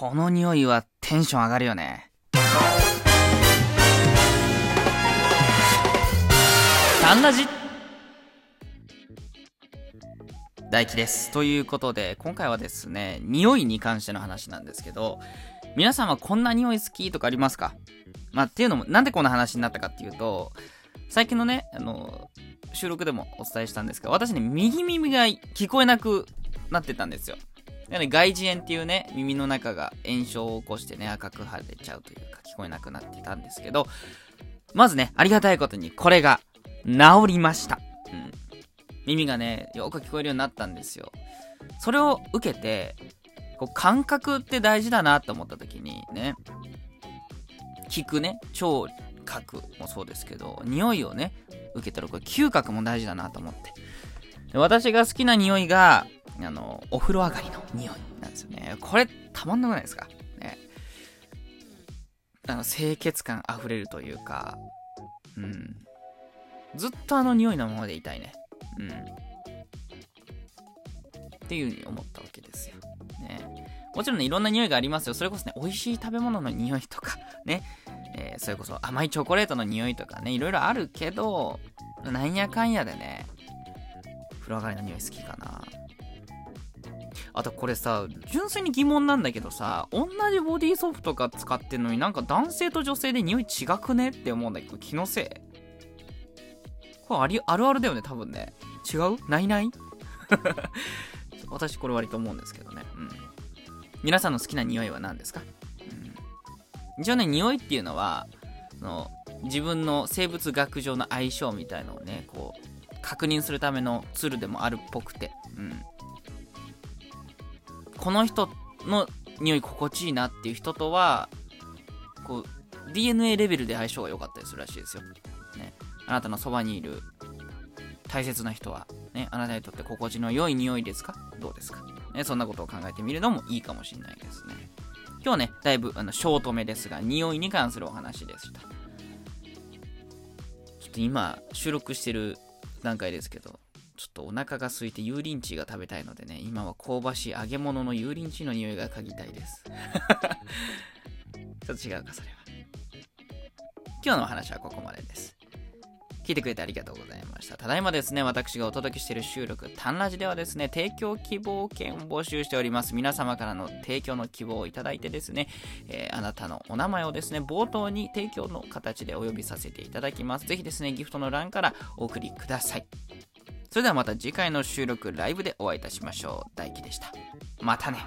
この匂いはテンション上がるよね。タンラジ大輝です。ということで、今回はですね、匂いに関しての話なんですけど、皆さんはこんな匂い好きとかありますか？まあ、っていうのも、なんでこんな話になったかっていうと、最近のね、あの、収録でもお伝えしたんですが、私ね、右耳が聞こえなくなってたんですよ。なので外耳炎っていうね、耳の中が炎症を起こしてね、赤く腫れちゃうというか、聞こえなくなってたんですけど、まずね、ありがたいことにこれが治りました。うん。耳がね、よく聞こえるようになったんですよ。それを受けて、こう感覚って大事だなと思った時にね、聞くね、聴覚もそうですけど、匂いをね、受けたらこれ嗅覚も大事だなと思って。私が好きな匂いが、あの、お風呂上がりの匂いなんですよね。これ、たまんなくないですか？ね。あの、清潔感あふれるというか、うん。ずっとあの匂いのままでいたいね。うん。っていう風に思ったわけですよ。ね。もちろんね、いろんな匂いがありますよ。それこそね、美味しい食べ物の匂いとか、ね。えーそれこそ甘いチョコレートの匂いとかね、いろいろあるけど、なんやかんやでね、風呂上がりの匂い好きかな。あとこれさ、純粋に疑問なんだけどさ、同じボディーソープとか使ってんのになんか男性と女性で匂い違くねって思うんだけど、気のせい？これありあるあるだよね、多分ね。違う？ないない？私これ割と思うんですけどね。うん。皆さんの好きな匂いは何ですか、うん、一応ね、匂いっていうのは、の自分の生物学上の相性みたいのをね、こう、確認するためのツールでもあるっぽくて、うん。この人の匂い心地いいなっていう人とは、こう、DNA レベルで相性が良かったりするらしいですよ。ね。あなたのそばにいる大切な人は、ね、あなたにとって心地の良い匂いですか？どうですか、ね、そんなことを考えてみるのもいいかもしれないですね。今日ね、だいぶあのショートめですが、匂いに関するお話でした。ちょっと今、収録してる段階ですけど、ちょっとお腹が空いて油淋鶏が食べたいのでね、今は香ばしい揚げ物の油淋鶏の匂いが嗅ぎたいです。ちょっと違うか、それは。今日のお話はここまでです。聞いてくれてありがとうございました。ただいまですね、私がお届けしている収録、タンラジではですね、提供希望券を募集しております。皆様からの提供の希望をいただいてですね、えーあなたのお名前をですね、冒頭に提供の形でお呼びさせていただきます。ぜひですね、ギフトの欄からお送りください。それではまた次回の収録ライブでお会いいたしましょう。大輝でした。またね。